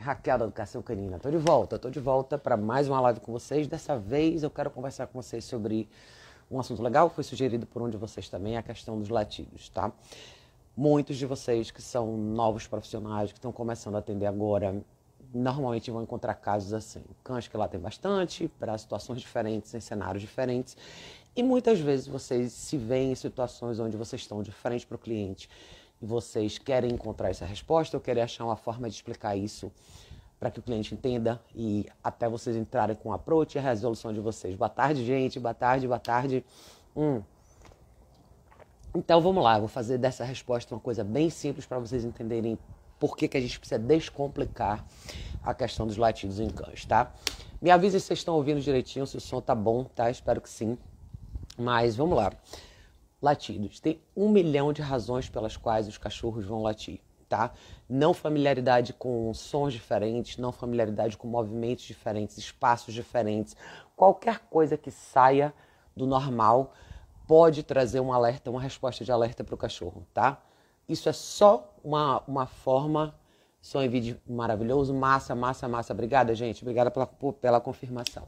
Raquel da Educação Canina. Estou de volta, estou de volta para mais uma live com vocês. Dessa vez eu quero conversar com vocês sobre um assunto legal que foi sugerido por um de vocês também, a questão dos latidos, tá? Muitos de vocês que são novos profissionais, que estão começando a atender agora, normalmente vão encontrar casos assim. Cães que lá tem bastante, para situações diferentes, em cenários diferentes. E muitas vezes vocês se veem em situações onde vocês estão de frente para o cliente vocês querem encontrar essa resposta ou querem achar uma forma de explicar isso para que o cliente entenda e até vocês entrarem com o approach e a resolução de vocês. Boa tarde, gente. Boa tarde, boa tarde. Hum. Então vamos lá, eu vou fazer dessa resposta uma coisa bem simples para vocês entenderem por que, que a gente precisa descomplicar a questão dos latidos em cães, tá? Me avise se vocês estão ouvindo direitinho, se o som tá bom, tá? Espero que sim. Mas vamos lá latidos. Tem um milhão de razões pelas quais os cachorros vão latir, tá? Não familiaridade com sons diferentes, não familiaridade com movimentos diferentes, espaços diferentes. Qualquer coisa que saia do normal pode trazer um alerta, uma resposta de alerta para o cachorro, tá? Isso é só uma, uma forma. Som em vídeo maravilhoso. Massa, massa, massa. Obrigada, gente. Obrigada pela, pela confirmação.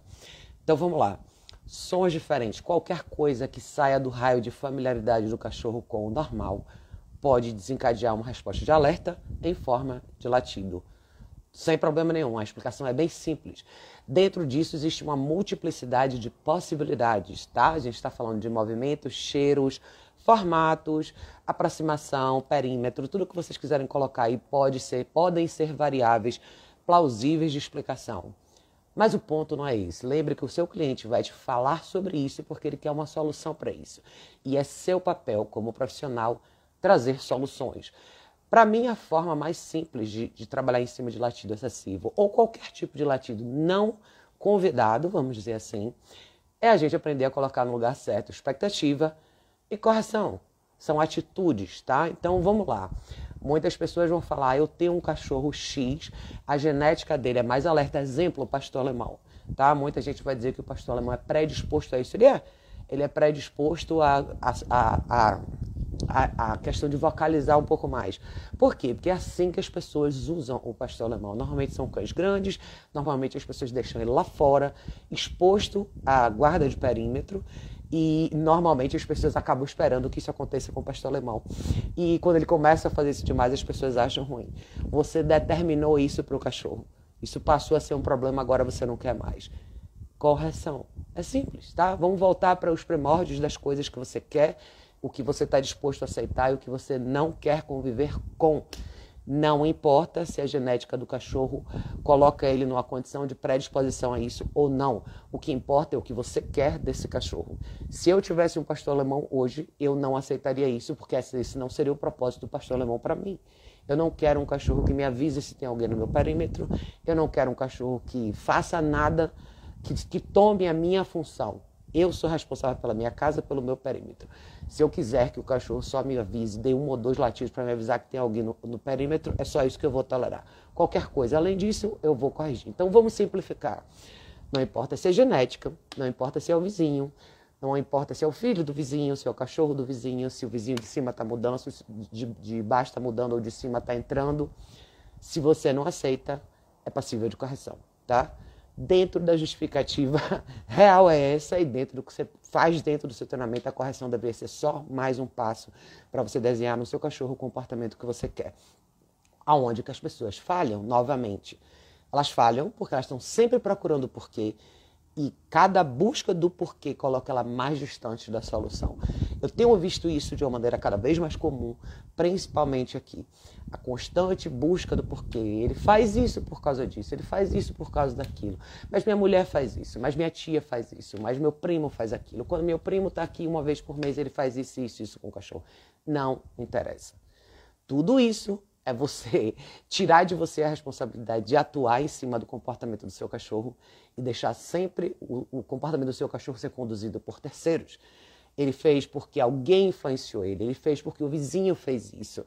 Então vamos lá sons diferentes, qualquer coisa que saia do raio de familiaridade do cachorro com o normal pode desencadear uma resposta de alerta em forma de latido. Sem problema nenhum, a explicação é bem simples. Dentro disso existe uma multiplicidade de possibilidades, tá? A gente está falando de movimentos, cheiros, formatos, aproximação, perímetro, tudo que vocês quiserem colocar aí pode ser, podem ser variáveis plausíveis de explicação. Mas o ponto não é esse. Lembre que o seu cliente vai te falar sobre isso porque ele quer uma solução para isso. E é seu papel, como profissional, trazer soluções. Para mim, a forma mais simples de, de, trabalhar em cima de latido excessivo ou qualquer tipo de latido não convidado, vamos dizer assim, é a gente aprender a colocar no lugar certo expectativa e correção. São atitudes, tá? Então vamos lá. Muitas pessoas vão falar, eu tenho um cachorro X, a genética dele é mais alerta. Exemplo, o pastor alemão. Tá? Muita gente vai dizer que o pastor alemão é predisposto a isso. Ele é. Ele é predisposto a, a, a, a, a questão de vocalizar um pouco mais. Por quê? Porque é assim que as pessoas usam o pastor alemão. Normalmente são cães grandes, normalmente as pessoas deixam ele lá fora, exposto à guarda de perímetro, e normalmente as pessoas acabam esperando que isso aconteça com o pastor alemão. E quando ele começa a fazer isso demais, as pessoas acham ruim. Você determinou isso para o cachorro. Isso passou a ser um problema, agora você não quer mais. Correção. É simples, tá? Vamos voltar para os primórdios das coisas que você quer, o que você está disposto a aceitar e o que você não quer conviver com. Não importa se a genética do cachorro coloca ele numa condição de predisposição a isso ou não. O que importa é o que você quer desse cachorro. Se eu tivesse um pastor alemão hoje, eu não aceitaria isso, porque esse não seria o propósito do pastor alemão para mim. Eu não quero um cachorro que me avise se tem alguém no meu perímetro. Eu não quero um cachorro que faça nada que, que tome a minha função. Eu sou responsável pela minha casa, pelo meu perímetro. Se eu quiser que o cachorro só me avise, dê um ou dois latidos para me avisar que tem alguém no, no, perímetro, é só isso que eu vou tolerar. Qualquer coisa além disso, eu vou corrigir. Então vamos simplificar. Não importa se é genética, não importa se é o vizinho, não importa se é o filho do vizinho, se é o cachorro do vizinho, se o vizinho de cima está mudando, se de, de baixo está mudando ou de cima está entrando. Se você não aceita, é passível de correção, tá? Dentro da justificativa real é essa e dentro do que você faz dentro do seu treinamento, a correção deveria ser só mais um passo para você desenhar no seu cachorro o comportamento que você quer. Aonde que as pessoas falham, novamente, elas falham porque elas estão sempre procurando o porquê e cada busca do porquê coloca ela mais distante da solução. Eu tenho visto isso de uma maneira cada vez mais comum, principalmente aqui. A constante busca do porquê. Ele faz isso por causa disso, ele faz isso por causa daquilo. Mas minha mulher faz isso, mas minha tia faz isso, mas meu primo faz aquilo. Quando meu primo está aqui uma vez por mês, ele faz isso, isso, isso com o cachorro. Não interessa. Tudo isso é você tirar de você a responsabilidade de atuar em cima do comportamento do seu cachorro e deixar sempre o, o comportamento do seu cachorro ser conduzido por terceiros. Ele fez porque alguém influenciou ele, ele fez porque o vizinho fez isso.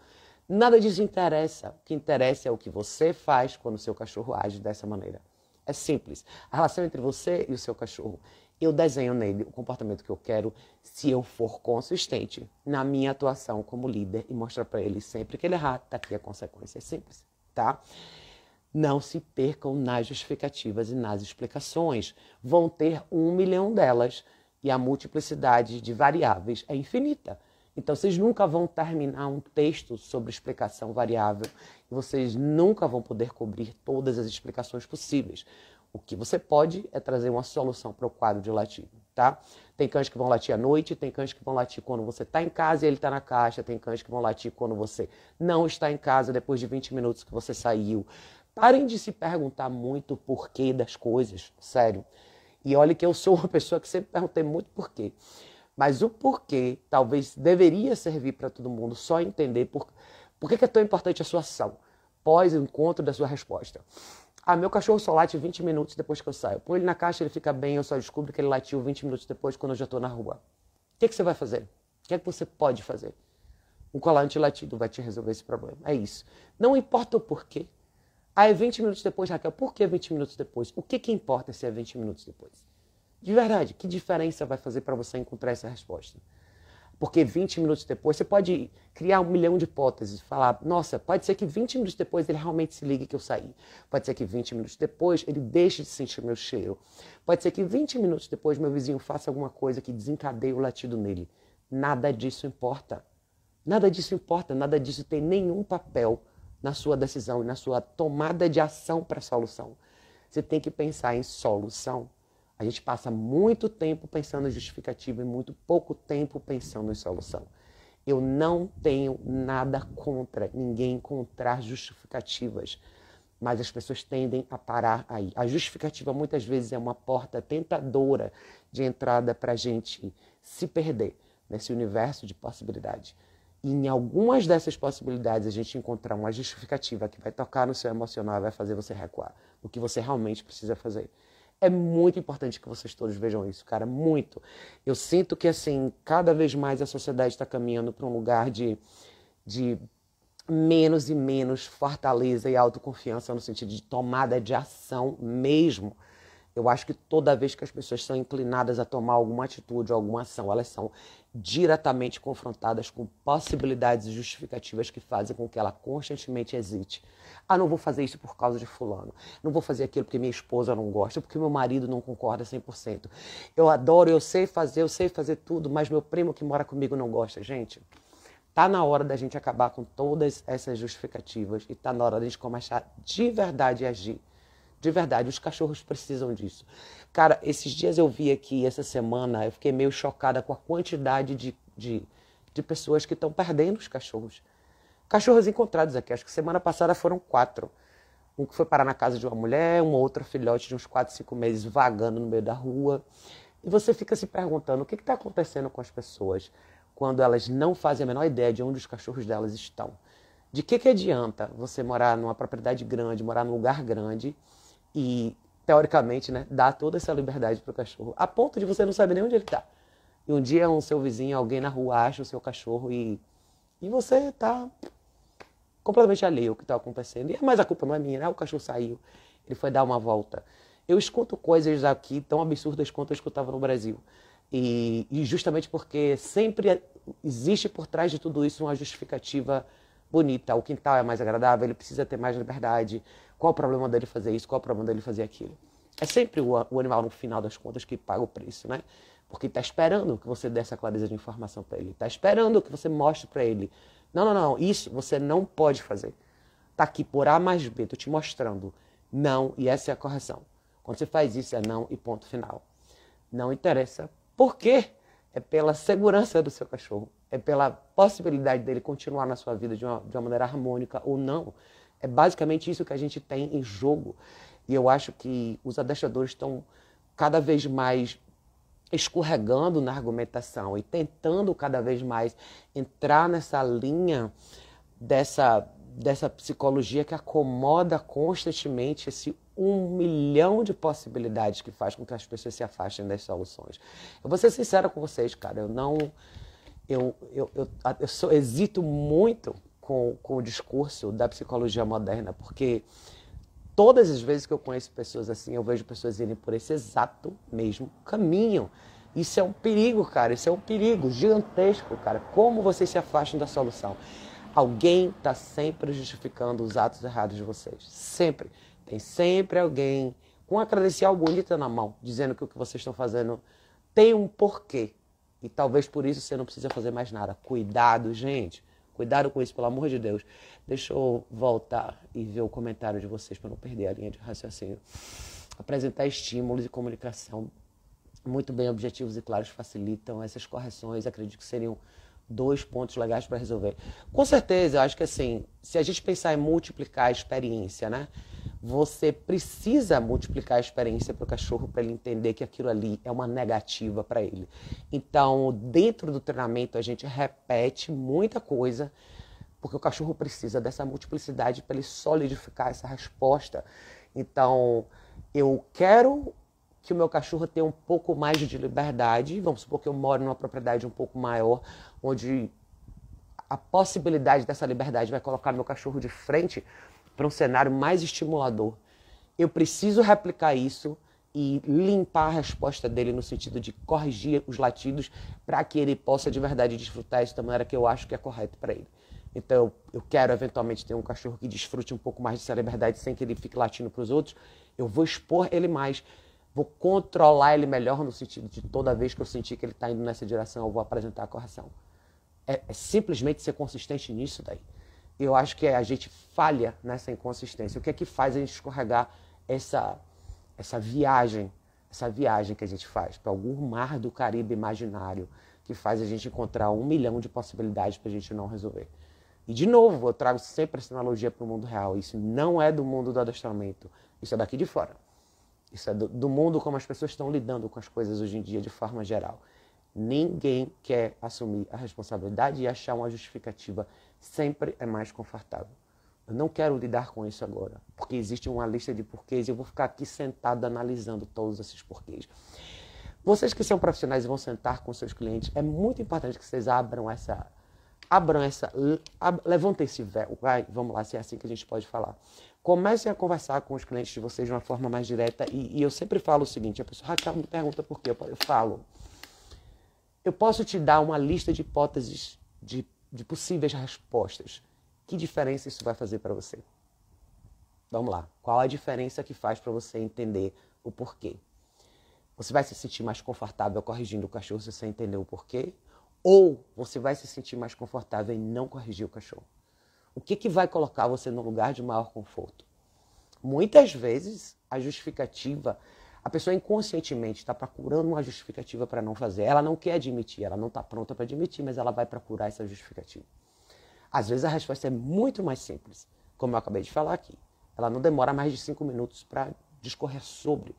Nada disso interessa. O que interessa é o que você faz quando o seu cachorro age dessa maneira. É simples. A relação entre você e o seu cachorro. Eu desenho nele o comportamento que eu quero se eu for consistente na minha atuação como líder e mostrar para ele sempre que ele errar, tá aqui a consequência. É simples, tá? Não se percam nas justificativas e nas explicações. Vão ter um milhão delas e a multiplicidade de variáveis é infinita. Então, vocês nunca vão terminar um texto sobre explicação variável e vocês nunca vão poder cobrir todas as explicações possíveis. O que você pode é trazer uma solução para o quadro de latido, tá? Tem cães que vão latir à noite, tem cães que vão latir quando você está em casa e ele está na caixa, tem cães que vão latir quando você não está em casa, depois de 20 minutos que você saiu. Parem de se perguntar muito o porquê das coisas, sério. E olha que eu sou uma pessoa que sempre perguntei muito porquê. Mas o porquê talvez deveria servir para todo mundo só entender por, por que, que é tão importante a sua ação pós o encontro da sua resposta. Ah, meu cachorro só late 20 minutos depois que eu saio. Põe ele na caixa, ele fica bem, eu só descubro que ele latiu 20 minutos depois quando eu já estou na rua. O que, que você vai fazer? O que é que você pode fazer? Um colar antilatido vai te resolver esse problema. É isso. Não importa o porquê. É 20 minutos depois, Raquel. Por que 20 minutos depois? O que, que importa se é 20 minutos depois? De verdade, que diferença vai fazer para você encontrar essa resposta? Porque 20 minutos depois, você pode criar um milhão de hipóteses, falar, nossa, pode ser que 20 minutos depois ele realmente se ligue que eu saí. Pode ser que 20 minutos depois ele deixe de sentir meu cheiro. Pode ser que 20 minutos depois meu vizinho faça alguma coisa que desencadeie o latido nele. Nada disso importa. Nada disso importa, nada disso tem nenhum papel na sua decisão e na sua tomada de ação para a solução. Você tem que pensar em solução. A gente passa muito tempo pensando em justificativa e muito pouco tempo pensando em solução. Eu não tenho nada contra ninguém encontrar justificativas, mas as pessoas tendem a parar aí. A justificativa muitas vezes é uma porta tentadora de entrada para a gente se perder nesse universo de possibilidades. E em algumas dessas possibilidades a gente encontrar uma justificativa que vai tocar no seu emocional, vai fazer você recuar o que você realmente precisa fazer. É muito importante que vocês todos vejam isso, cara, muito. Eu sinto que assim, cada vez mais a sociedade está caminhando para um lugar de, de menos e menos fortaleza e autoconfiança no sentido de tomada de ação mesmo eu acho que toda vez que as pessoas são inclinadas a tomar alguma atitude, alguma ação, elas são diretamente confrontadas com possibilidades justificativas que fazem com que ela constantemente hesite. Ah, não vou fazer isso por causa de fulano. Não vou fazer aquilo porque minha esposa não gosta, porque meu marido não concorda 100%. Eu adoro, eu sei fazer, eu sei fazer tudo, mas meu primo que mora comigo não gosta. Gente, tá na hora da gente acabar com todas essas justificativas e tá na hora da gente começar de verdade a agir de verdade, os cachorros precisam disso. Cara, esses dias eu vi aqui, essa semana, eu fiquei meio chocada com a quantidade de, de, de pessoas que estão perdendo os cachorros. Cachorros encontrados aqui, acho que semana passada foram quatro. Um que foi parar na casa de uma mulher, um outro filhote de uns quatro, cinco meses vagando no meio da rua. E você fica se perguntando o que está acontecendo com as pessoas quando elas não fazem a menor ideia de onde os cachorros delas estão. De que, que adianta você morar numa propriedade grande, morar num lugar grande e, teoricamente, né, dar toda essa liberdade para o cachorro, a ponto de você não saber nem onde ele está. E um dia um seu vizinho, alguém na rua acha o seu cachorro e, e você está completamente alheio ao que está acontecendo. E mas a culpa não é minha, né? O cachorro saiu, ele foi dar uma volta. Eu escuto coisas aqui tão absurdas quanto eu escutava no Brasil. E, e justamente porque sempre existe por trás de tudo isso uma justificativa bonita. O quintal é mais agradável, ele precisa ter mais liberdade. Qual o problema dele fazer isso? Qual o problema dele fazer aquilo? É sempre o, o animal, no final das contas, que paga o preço, né? Porque está esperando que você dê essa clareza de informação para ele. Está esperando que você mostre para ele. Não, não, não. Isso você não pode fazer. Está aqui por A mais B. Estou te mostrando. Não, e essa é a correção. Quando você faz isso, é não e ponto final. Não interessa. Por quê? É pela segurança do seu cachorro. É pela possibilidade dele continuar na sua vida de uma, de uma maneira harmônica ou não. É basicamente isso que a gente tem em jogo. E eu acho que os adestradores estão cada vez mais escorregando na argumentação e tentando cada vez mais entrar nessa linha dessa, dessa psicologia que acomoda constantemente esse um milhão de possibilidades que faz com que as pessoas se afastem das soluções. Eu vou ser sincera com vocês, cara, eu não. Eu, eu, eu, eu sou, hesito muito com, com o discurso da psicologia moderna, porque todas as vezes que eu conheço pessoas assim, eu vejo pessoas irem por esse exato mesmo caminho. Isso é um perigo, cara. Isso é um perigo gigantesco, cara. Como vocês se afastam da solução? Alguém está sempre justificando os atos errados de vocês. Sempre. Tem sempre alguém com uma credencial bonita na mão, dizendo que o que vocês estão fazendo tem um porquê. E talvez por isso você não precisa fazer mais nada. Cuidado, gente. Cuidado com isso, pelo amor de Deus. Deixa eu voltar e ver o comentário de vocês para não perder a linha de raciocínio. Apresentar estímulos e comunicação muito bem objetivos e claros facilitam essas correções. Acredito que seriam dois pontos legais para resolver. Com certeza, eu acho que assim, se a gente pensar em multiplicar a experiência, né? Você precisa multiplicar a experiência para o cachorro para ele entender que aquilo ali é uma negativa para ele. Então, dentro do treinamento, a gente repete muita coisa, porque o cachorro precisa dessa multiplicidade para ele solidificar essa resposta. Então, eu quero que o meu cachorro tenha um pouco mais de liberdade. Vamos supor que eu moro numa propriedade um pouco maior, onde a possibilidade dessa liberdade vai colocar meu cachorro de frente para um cenário mais estimulador. Eu preciso replicar isso e limpar a resposta dele no sentido de corrigir os latidos para que ele possa de verdade desfrutar isso da maneira que eu acho que é correto para ele. Então, eu quero eventualmente ter um cachorro que desfrute um pouco mais dessa liberdade sem que ele fique latindo para os outros. Eu vou expor ele mais vou controlar ele melhor no sentido de toda vez que eu sentir que ele está indo nessa direção, eu vou apresentar a correção. É, é, simplesmente ser consistente nisso daí. Eu acho que a gente falha nessa inconsistência. O que é que faz a gente escorregar essa, essa viagem, essa viagem que a gente faz para algum mar do Caribe imaginário que faz a gente encontrar um milhão de possibilidades para a gente não resolver. E de novo, eu trago sempre essa analogia para o mundo real. Isso não é do mundo do adestramento, isso é daqui de fora. Isso é do, do mundo como as pessoas estão lidando com as coisas hoje em dia de forma geral. Ninguém quer assumir a responsabilidade e achar uma justificativa. Sempre é mais confortável. Eu não quero lidar com isso agora, porque existe uma lista de porquês e eu vou ficar aqui sentado analisando todos esses porquês. Vocês que são profissionais e vão sentar com seus clientes, é muito importante que vocês abram essa. Abram essa. Ab, levantem esse véu. Vai, vamos lá, se é assim que a gente pode falar. Comecem a conversar com os clientes de vocês de uma forma mais direta. E, e eu sempre falo o seguinte: a pessoa, Raquel, me pergunta por quê. Eu, eu falo, eu posso te dar uma lista de hipóteses de, de possíveis respostas. Que diferença isso vai fazer para você? Vamos lá. Qual a diferença que faz para você entender o porquê? Você vai se sentir mais confortável corrigindo o cachorro se você entender o porquê? Ou você vai se sentir mais confortável em não corrigir o cachorro? O que, que vai colocar você no lugar de maior conforto? Muitas vezes a justificativa, a pessoa inconscientemente está procurando uma justificativa para não fazer. Ela não quer admitir, ela não está pronta para admitir, mas ela vai procurar essa justificativa. Às vezes a resposta é muito mais simples, como eu acabei de falar aqui. Ela não demora mais de cinco minutos para discorrer sobre,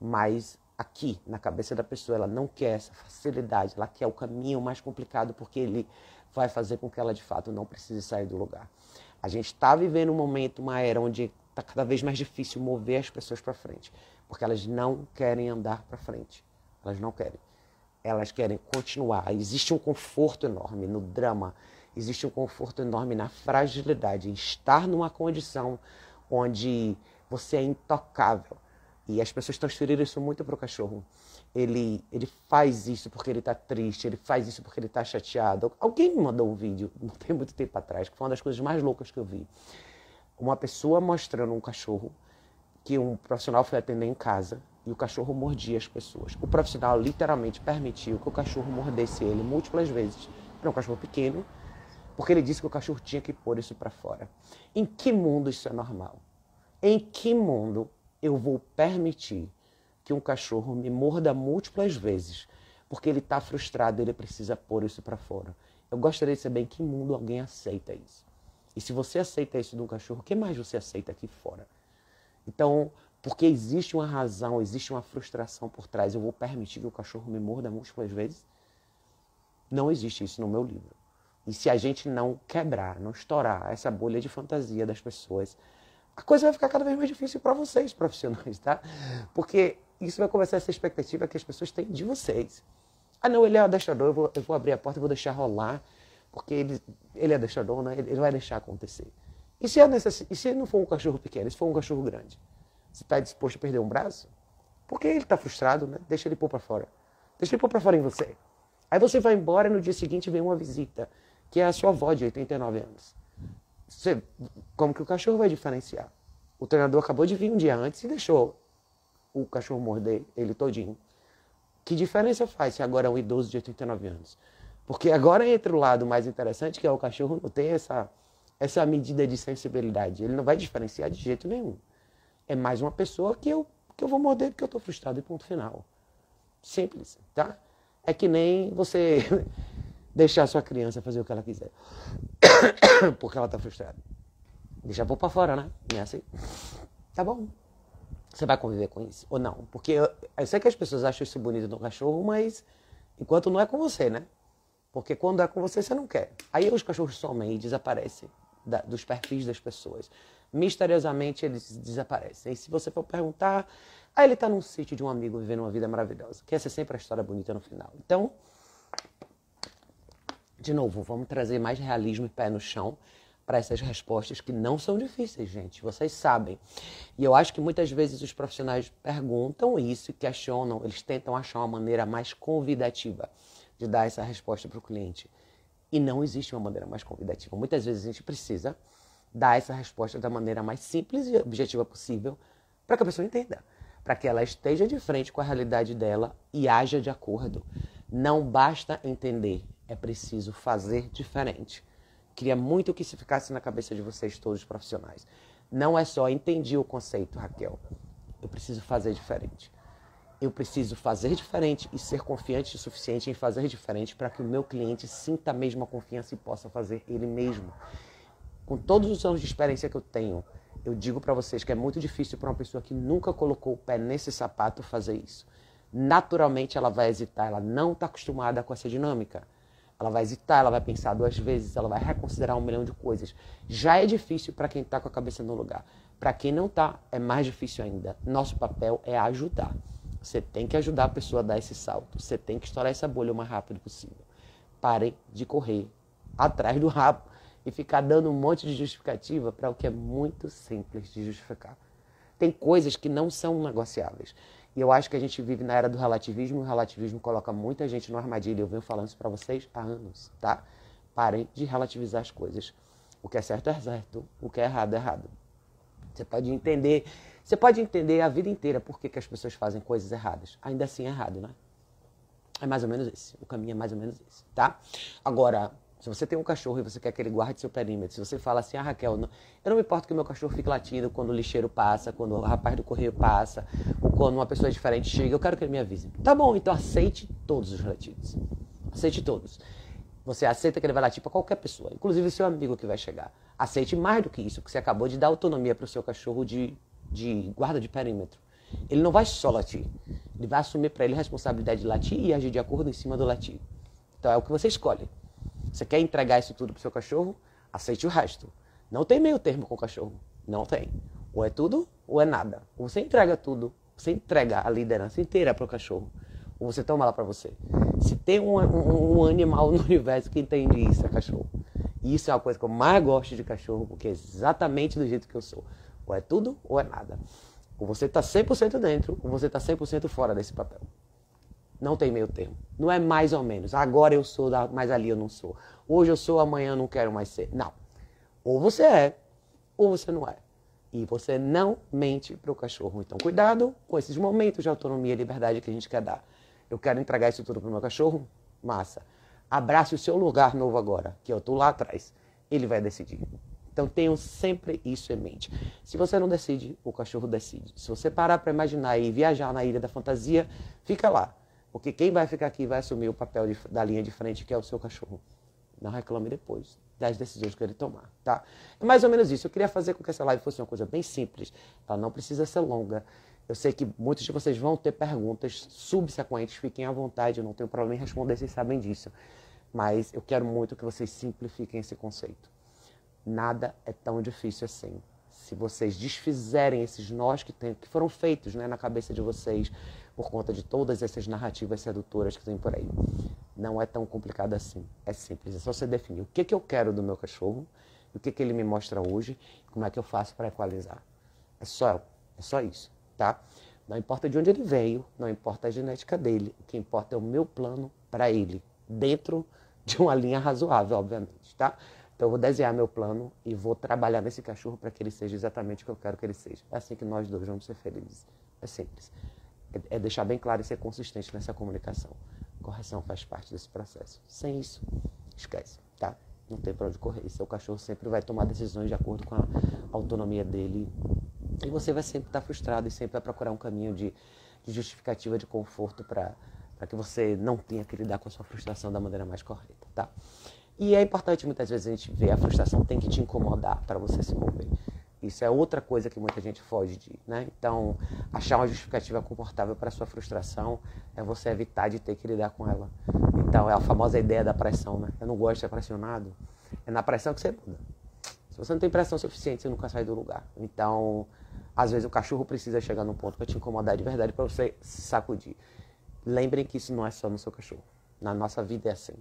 mas aqui na cabeça da pessoa ela não quer essa facilidade, ela quer o caminho mais complicado porque ele vai fazer com que ela de fato não precise sair do lugar. A gente está vivendo um momento, uma era onde está cada vez mais difícil mover as pessoas para frente, porque elas não querem andar para frente. Elas não querem. Elas querem continuar. Existe um conforto enorme no drama, existe um conforto enorme na fragilidade, em estar numa condição onde você é intocável. E as pessoas transferiram isso muito para o cachorro ele, ele faz isso porque ele está triste, ele faz isso porque ele está chateado. Alguém me mandou um vídeo, não tem muito tempo atrás, que foi uma das coisas mais loucas que eu vi. Uma pessoa mostrando um cachorro que um profissional foi atender em casa e o cachorro mordia as pessoas. O profissional literalmente permitiu que o cachorro mordesse ele múltiplas vezes. Era um cachorro pequeno, porque ele disse que o cachorro tinha que pôr isso para fora. Em que mundo isso é normal? Em que mundo eu vou permitir que um cachorro me morda múltiplas vezes, porque ele está frustrado, ele precisa pôr isso para fora. Eu gostaria de saber em que mundo alguém aceita isso. E se você aceita isso de um cachorro, o que mais você aceita aqui fora? Então, porque existe uma razão, existe uma frustração por trás, eu vou permitir que o cachorro me morda múltiplas vezes? Não existe isso no meu livro. E se a gente não quebrar, não estourar essa bolha de fantasia das pessoas, a coisa vai ficar cada vez mais difícil para vocês, profissionais, tá? Porque isso vai começar essa expectativa que as pessoas têm de vocês. Ah, não, ele é adestrador, eu vou, eu vou abrir a porta e vou deixar rolar, porque ele, ele é adestrador, né? Ele, ele vai deixar acontecer. E se, é necess... e se não for um cachorro pequeno, se for um cachorro grande? Você está disposto a perder um braço? Porque ele está frustrado, né? Deixa ele pôr para fora. Deixa ele pôr para fora em você. Aí você vai embora e no dia seguinte vem uma visita que é a sua avó de 89 anos. Você, como que o cachorro vai diferenciar? O treinador acabou de vir um dia antes e deixou o cachorro morder ele todinho. Que diferença faz se agora é um idoso de 89 anos? Porque agora entra o lado mais interessante, que é o cachorro não tem essa, essa medida de sensibilidade. Ele não vai diferenciar de jeito nenhum. É mais uma pessoa que eu, que eu vou morder porque eu estou frustrado e ponto final. Simples, tá? É que nem você deixar sua criança fazer o que ela quiser. Porque ela está frustrada. Deixa pôr para fora, né? Não é assim? Tá bom. Você vai conviver com isso ou não? Porque eu, eu sei que as pessoas acham isso bonito no cachorro, mas enquanto não é com você, né? Porque quando é com você, você não quer. Aí os cachorros somem e desaparecem da, dos perfis das pessoas. Misteriosamente eles desaparecem. E se você for perguntar, aí ele está num sítio de um amigo vivendo uma vida maravilhosa. Que essa é sempre a história bonita no final. Então, de novo, vamos trazer mais realismo e pé no chão para essas respostas que não são difíceis, gente. Vocês sabem. E eu acho que muitas vezes os profissionais perguntam isso e questionam, eles tentam achar uma maneira mais convidativa de dar essa resposta para o cliente. E não existe uma maneira mais convidativa. Muitas vezes a gente precisa dar essa resposta da maneira mais simples e objetiva possível para que a pessoa entenda, para que ela esteja de frente com a realidade dela e haja de acordo. Não basta entender, é preciso fazer diferente. Queria muito que isso ficasse na cabeça de vocês, todos os profissionais. Não é só entendi o conceito, Raquel. Eu preciso fazer diferente. Eu preciso fazer diferente e ser confiante o suficiente em fazer diferente para que o meu cliente sinta a mesma confiança e possa fazer ele mesmo. Com todos os anos de experiência que eu tenho, eu digo para vocês que é muito difícil para uma pessoa que nunca colocou o pé nesse sapato fazer isso. Naturalmente ela vai hesitar, ela não está acostumada com essa dinâmica. Ela vai hesitar, ela vai pensar duas vezes, ela vai reconsiderar um milhão de coisas. Já é difícil para quem está com a cabeça no lugar. Para quem não está, é mais difícil ainda. Nosso papel é ajudar. Você tem que ajudar a pessoa a dar esse salto. Você tem que estourar essa bolha o mais rápido possível. Parem de correr atrás do rabo e ficar dando um monte de justificativa para o que é muito simples de justificar. Tem coisas que não são negociáveis. Eu acho que a gente vive na era do relativismo, e o relativismo coloca muita gente numa armadilha. Eu venho falando isso para vocês há anos, tá? Parem de relativizar as coisas. O que é certo é certo, o que é errado é errado. Você pode entender, você pode entender a vida inteira por que, que as pessoas fazem coisas erradas. Ainda assim é errado, né? É mais ou menos esse. O caminho é mais ou menos esse, tá? Agora, se você tem um cachorro e você quer que ele guarde seu perímetro, se você fala assim, ah, Raquel, não, eu não me importo que meu cachorro fique latindo quando o lixeiro passa, quando o rapaz do correio passa, ou quando uma pessoa diferente chega, eu quero que ele me avise. Tá bom, então aceite todos os latidos. Aceite todos. Você aceita que ele vai latir para qualquer pessoa, inclusive seu amigo que vai chegar. Aceite mais do que isso, porque você acabou de dar autonomia para o seu cachorro de, de guarda de perímetro. Ele não vai só latir, ele vai assumir para ele a responsabilidade de latir e agir de acordo em cima do latir. Então é o que você escolhe. Você quer entregar isso tudo pro seu cachorro? Aceite o resto. Não tem meio termo com o cachorro. Não tem. Ou é tudo ou é nada. Ou você entrega tudo, você entrega a liderança inteira pro cachorro. Ou você toma lá para você. Se tem um, um, um, animal no universo que entende isso, é cachorro. E isso é uma coisa que eu mais gosto de cachorro, porque é exatamente do jeito que eu sou. Ou é tudo ou é nada. Ou você está 100% dentro, ou você está 100% fora desse papel. Não tem meio termo. Não é mais ou menos. Agora eu sou, mas ali eu não sou. Hoje eu sou, amanhã eu não quero mais ser. Não. Ou você é, ou você não é. E você não mente para o cachorro. Então, cuidado com esses momentos de autonomia e liberdade que a gente quer dar. Eu quero entregar isso tudo para o meu cachorro? Massa. Abrace o seu lugar novo agora, que eu estou lá atrás. Ele vai decidir. Então tenham sempre isso em mente. Se você não decide, o cachorro decide. Se você parar para imaginar e viajar na ilha da fantasia, fica lá. Porque quem vai ficar aqui vai assumir o papel de, da linha de frente, que é o seu cachorro. Não reclame depois das decisões que ele tomar, tá? É mais ou menos isso. Eu queria fazer com que essa live fosse uma coisa bem simples. Ela não precisa ser longa. Eu sei que muitos de vocês vão ter perguntas subsequentes. Fiquem à vontade, eu não tenho problema em responder, vocês sabem disso. Mas eu quero muito que vocês simplifiquem esse conceito. Nada é tão difícil assim. Se vocês desfizerem esses nós que, tem, que foram feitos né, na cabeça de vocês, por conta de todas essas narrativas sedutoras que tem por aí. Não é tão complicado assim. É simples. É só você definir o que, que eu quero do meu cachorro, o que, que ele me mostra hoje, como é que eu faço para equalizar. É só, é só isso, tá? Não importa de onde ele veio, não importa a genética dele. O que importa é o meu plano para ele, dentro de uma linha razoável, obviamente, tá? Então eu vou desenhar meu plano e vou trabalhar nesse cachorro para que ele seja exatamente o que eu quero que ele seja. É assim que nós dois vamos ser felizes. É simples. É, é deixar bem claro e ser consistente nessa comunicação. Correção faz parte desse processo. Sem isso, esquece, tá? Não tem para onde correr. Seu cachorro sempre vai tomar decisões de acordo com a autonomia dele. E você vai sempre estar frustrado e sempre vai procurar um caminho de, de justificativa, de conforto para que você não tenha que lidar com a sua frustração da maneira mais correta, tá? E é importante muitas vezes a gente ver a frustração tem que te incomodar para você se mover. Isso é outra coisa que muita gente foge de, né? Então, achar uma justificativa confortável para sua frustração é você evitar de ter que lidar com ela. Então, é a famosa ideia da pressão, né? Eu não gosto de ser pressionado. É na pressão que você muda. Se você não tem pressão suficiente, você nunca sai do lugar. Então, às vezes o cachorro precisa chegar num ponto para te incomodar de verdade para você se sacudir. Lembrem que isso não é só no seu cachorro. Na nossa vida é assim.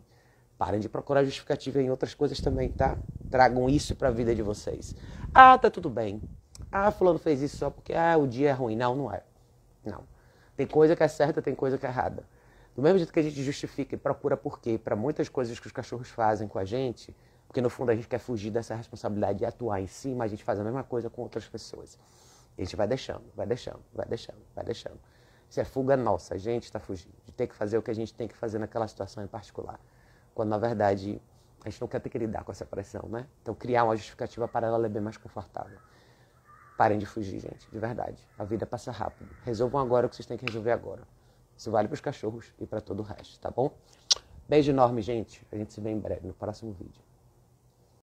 Parem de procurar justificativa em outras coisas também, tá? Tragam isso para a vida de vocês. Ah, tá tudo bem. Ah, fulano fez isso só porque ah, o dia é ruim. Não, não é. Não. Tem coisa que é certa, tem coisa que é errada. Do mesmo jeito que a gente justifica e procura por quê para muitas coisas que os cachorros fazem com a gente, porque no fundo a gente quer fugir dessa responsabilidade e atuar em cima, a gente faz a mesma coisa com outras pessoas. A gente vai deixando, vai deixando, vai deixando, vai deixando. Isso é fuga nossa, a gente está fugindo de ter que fazer o que a gente tem que fazer naquela situação em particular quando na verdade a gente não quer ter que lidar com essa pressão, né? Então criar uma justificativa para ela é bem mais confortável. Parem de fugir, gente, de verdade. A vida passa rápido. Resolvam agora o que vocês têm que resolver agora. Isso vale para os cachorros e para todo o resto, tá bom? Beijo enorme, gente. A gente se vê em breve no próximo vídeo.